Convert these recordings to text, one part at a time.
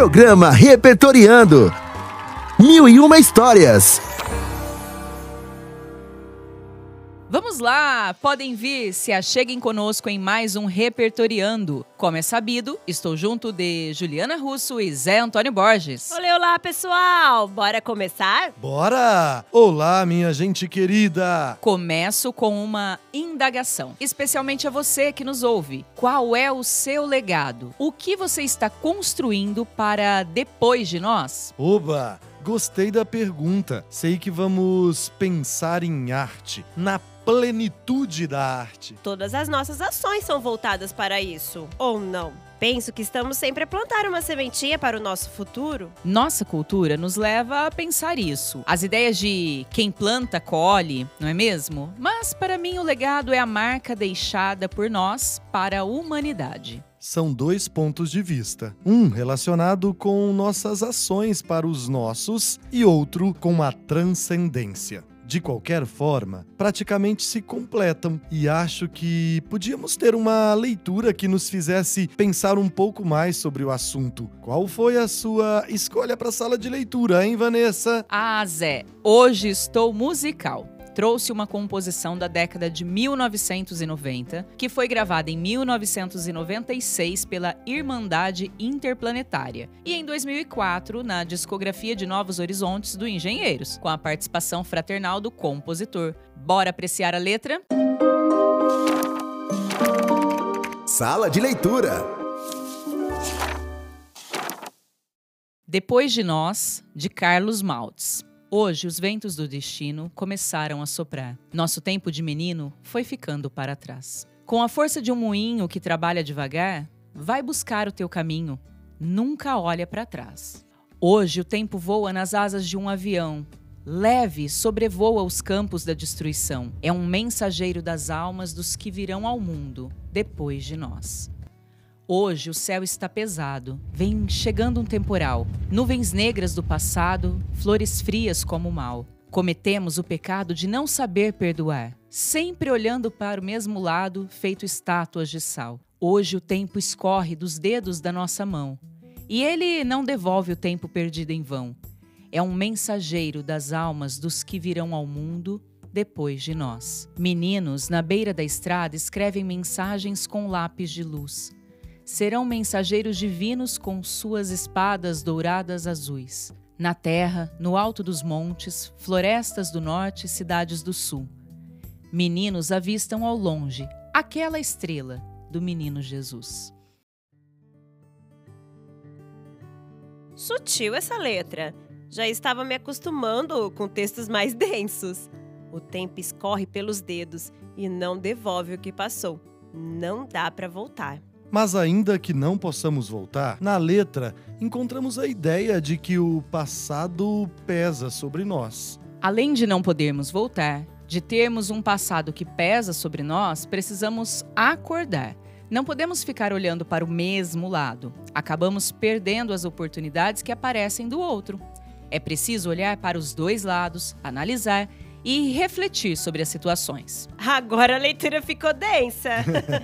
Programa Repertoriando. Mil e uma histórias. Lá, podem vir, se acheguem conosco em mais um Repertoriando. Como é sabido, estou junto de Juliana Russo e Zé Antônio Borges. Olá, olá, pessoal! Bora começar? Bora! Olá, minha gente querida! Começo com uma indagação, especialmente a você que nos ouve. Qual é o seu legado? O que você está construindo para depois de nós? Oba! Gostei da pergunta. Sei que vamos pensar em arte, na plenitude da arte. Todas as nossas ações são voltadas para isso, ou não? Penso que estamos sempre a plantar uma sementinha para o nosso futuro. Nossa cultura nos leva a pensar isso. As ideias de quem planta, colhe, não é mesmo? Mas para mim o legado é a marca deixada por nós para a humanidade são dois pontos de vista. Um relacionado com nossas ações para os nossos e outro com a transcendência. De qualquer forma, praticamente se completam e acho que podíamos ter uma leitura que nos fizesse pensar um pouco mais sobre o assunto. Qual foi a sua escolha para a sala de leitura, hein, Vanessa? Ah, Zé, hoje estou musical trouxe uma composição da década de 1990, que foi gravada em 1996 pela Irmandade Interplanetária, e em 2004 na discografia de Novos Horizontes do Engenheiros, com a participação fraternal do compositor. Bora apreciar a letra? Sala de leitura. Depois de Nós, de Carlos Maltz. Hoje, os ventos do destino começaram a soprar. Nosso tempo de menino foi ficando para trás. Com a força de um moinho que trabalha devagar, vai buscar o teu caminho. Nunca olha para trás. Hoje, o tempo voa nas asas de um avião. Leve sobrevoa os campos da destruição. É um mensageiro das almas dos que virão ao mundo depois de nós. Hoje o céu está pesado, vem chegando um temporal. Nuvens negras do passado, flores frias como o mal. Cometemos o pecado de não saber perdoar, sempre olhando para o mesmo lado, feito estátuas de sal. Hoje o tempo escorre dos dedos da nossa mão, e ele não devolve o tempo perdido em vão. É um mensageiro das almas dos que virão ao mundo depois de nós. Meninos na beira da estrada escrevem mensagens com lápis de luz serão mensageiros divinos com suas espadas douradas azuis. Na terra, no alto dos montes, florestas do norte e cidades do sul. Meninos avistam ao longe aquela estrela do menino Jesus. Sutil essa letra. Já estava me acostumando com textos mais densos. O tempo escorre pelos dedos e não devolve o que passou. Não dá para voltar. Mas ainda que não possamos voltar, na letra encontramos a ideia de que o passado pesa sobre nós. Além de não podermos voltar, de termos um passado que pesa sobre nós, precisamos acordar. Não podemos ficar olhando para o mesmo lado. Acabamos perdendo as oportunidades que aparecem do outro. É preciso olhar para os dois lados, analisar e refletir sobre as situações. Agora a leitura ficou densa.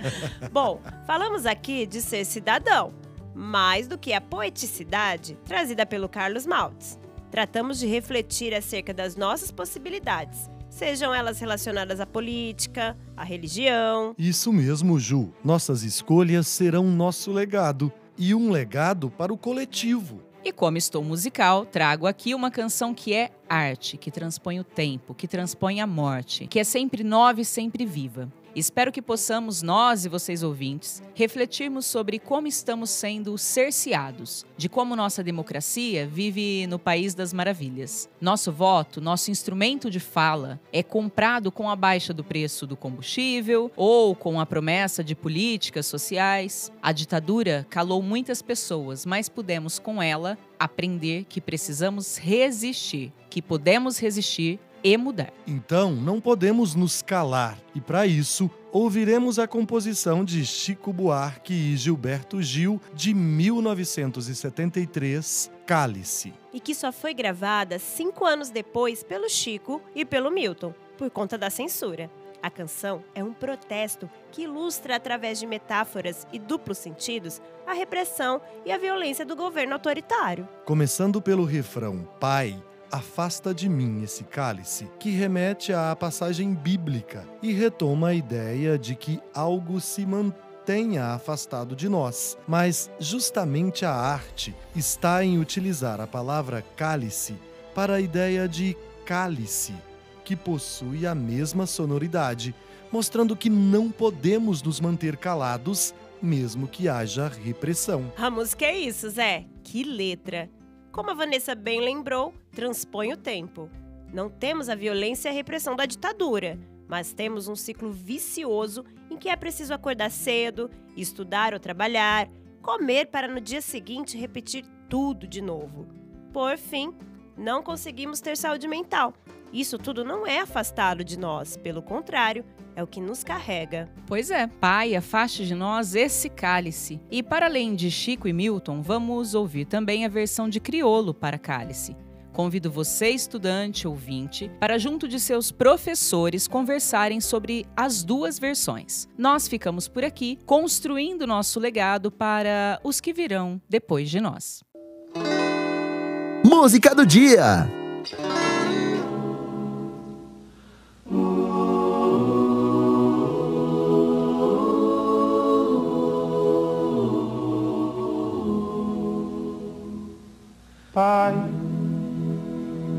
Bom, falamos aqui de ser cidadão, mais do que a poeticidade trazida pelo Carlos Maltz. Tratamos de refletir acerca das nossas possibilidades, sejam elas relacionadas à política, à religião. Isso mesmo, Ju. Nossas escolhas serão nosso legado e um legado para o coletivo. E como estou musical, trago aqui uma canção que é arte, que transpõe o tempo, que transpõe a morte, que é sempre nova e sempre viva. Espero que possamos, nós e vocês ouvintes, refletirmos sobre como estamos sendo cerceados, de como nossa democracia vive no país das maravilhas. Nosso voto, nosso instrumento de fala, é comprado com a baixa do preço do combustível ou com a promessa de políticas sociais. A ditadura calou muitas pessoas, mas pudemos com ela aprender que precisamos resistir, que podemos resistir e mudar. Então, não podemos nos calar, e para isso, ouviremos a composição de Chico Buarque e Gilberto Gil de 1973, Cálice. E que só foi gravada cinco anos depois pelo Chico e pelo Milton, por conta da censura. A canção é um protesto que ilustra através de metáforas e duplos sentidos a repressão e a violência do governo autoritário. Começando pelo refrão Pai, afasta de mim esse cálice, que remete à passagem bíblica e retoma a ideia de que algo se mantenha afastado de nós. Mas justamente a arte está em utilizar a palavra cálice para a ideia de cálice, que possui a mesma sonoridade, mostrando que não podemos nos manter calados mesmo que haja repressão. A música é isso, Zé. Que letra! Como a Vanessa bem lembrou, transpõe o tempo. Não temos a violência e a repressão da ditadura, mas temos um ciclo vicioso em que é preciso acordar cedo, estudar ou trabalhar, comer para no dia seguinte repetir tudo de novo. Por fim, não conseguimos ter saúde mental. Isso tudo não é afastado de nós, pelo contrário, é o que nos carrega. Pois é, Pai, afaste de nós esse cálice. E para além de Chico e Milton, vamos ouvir também a versão de Criolo para cálice. Convido você, estudante ouvinte, para junto de seus professores conversarem sobre as duas versões. Nós ficamos por aqui construindo nosso legado para os que virão depois de nós. Música do dia.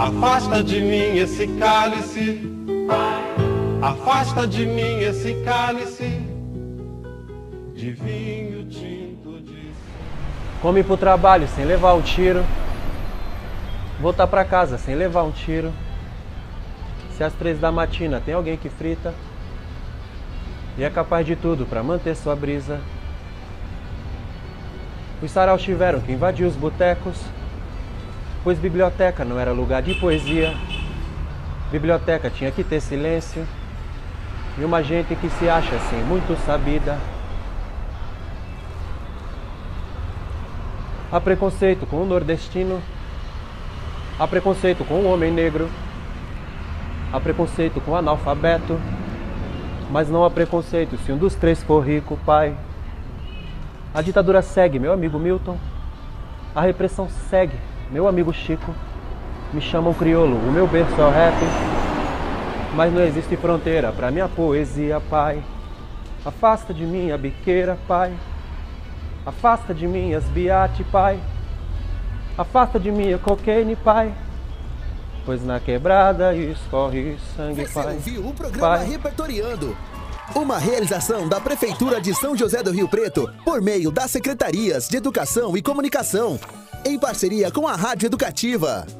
Afasta de mim esse cálice. Afasta de mim esse cálice de vinho tinto de Come pro trabalho sem levar um tiro. Voltar pra casa sem levar um tiro. Se às três da matina tem alguém que frita. E é capaz de tudo pra manter sua brisa. Os saraus tiveram que invadir os botecos, pois biblioteca não era lugar de poesia. Biblioteca tinha que ter silêncio. E uma gente que se acha assim muito sabida. Há preconceito com o nordestino. Há preconceito com o homem negro. Há preconceito com o analfabeto. Mas não há preconceito se um dos três for rico, pai. A ditadura segue, meu amigo Milton. A repressão segue, meu amigo Chico. Me chamam crioulo, o meu berço é o rap. Mas não existe fronteira para minha poesia, pai. Afasta de mim a biqueira, pai. Afasta de mim as biate, pai. Afasta de mim a cocaine, pai. Pois na quebrada escorre sangue, Você pai. ouviu o programa Pai. Repertoriando. Uma realização da Prefeitura de São José do Rio Preto por meio das Secretarias de Educação e Comunicação, em parceria com a Rádio Educativa.